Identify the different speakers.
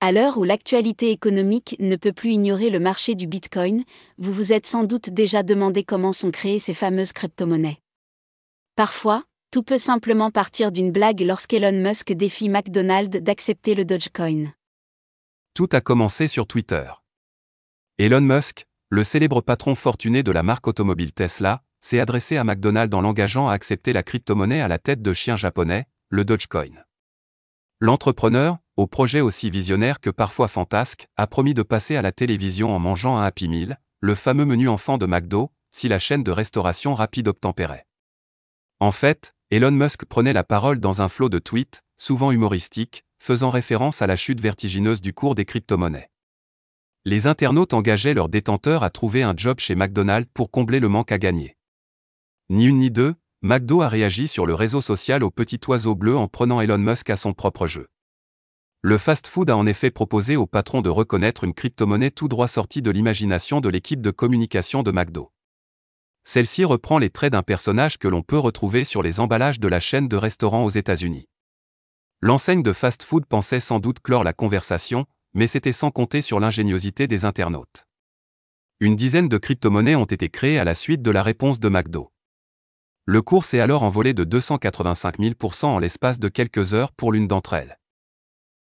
Speaker 1: À l'heure où l'actualité économique ne peut plus ignorer le marché du Bitcoin, vous vous êtes sans doute déjà demandé comment sont créées ces fameuses crypto-monnaies. Parfois, tout peut simplement partir d'une blague lorsqu'Elon Musk défie McDonald's d'accepter le Dogecoin.
Speaker 2: Tout a commencé sur Twitter. Elon Musk, le célèbre patron fortuné de la marque automobile Tesla, s'est adressé à McDonald's en l'engageant à accepter la crypto-monnaie à la tête de chien japonais, le Dogecoin. L'entrepreneur, au projet aussi visionnaire que parfois fantasque, a promis de passer à la télévision en mangeant un Happy Meal, le fameux menu enfant de McDo, si la chaîne de restauration rapide obtempérait. En fait, Elon Musk prenait la parole dans un flot de tweets, souvent humoristiques, faisant référence à la chute vertigineuse du cours des crypto-monnaies. Les internautes engageaient leurs détenteurs à trouver un job chez McDonald's pour combler le manque à gagner. Ni une ni deux, McDo a réagi sur le réseau social au petit oiseau bleu en prenant Elon Musk à son propre jeu. Le fast-food a en effet proposé au patron de reconnaître une crypto-monnaie tout droit sortie de l'imagination de l'équipe de communication de McDo. Celle-ci reprend les traits d'un personnage que l'on peut retrouver sur les emballages de la chaîne de restaurants aux États-Unis. L'enseigne de fast-food pensait sans doute clore la conversation, mais c'était sans compter sur l'ingéniosité des internautes. Une dizaine de crypto-monnaies ont été créées à la suite de la réponse de McDo. Le cours s'est alors envolé de 285 000% en l'espace de quelques heures pour l'une d'entre elles.